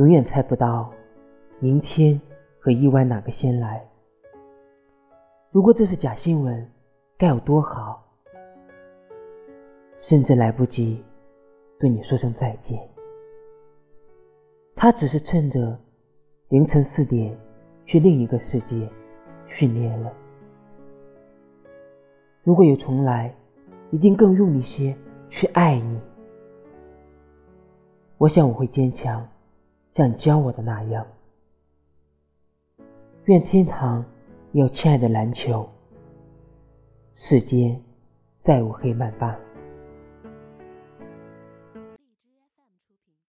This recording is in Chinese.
永远猜不到明天和意外哪个先来。如果这是假新闻，该有多好！甚至来不及对你说声再见。他只是趁着凌晨四点去另一个世界训练了。如果有重来，一定更用力些去爱你。我想我会坚强，像教我的那样。愿天堂有亲爱的篮球，世间再无黑曼巴。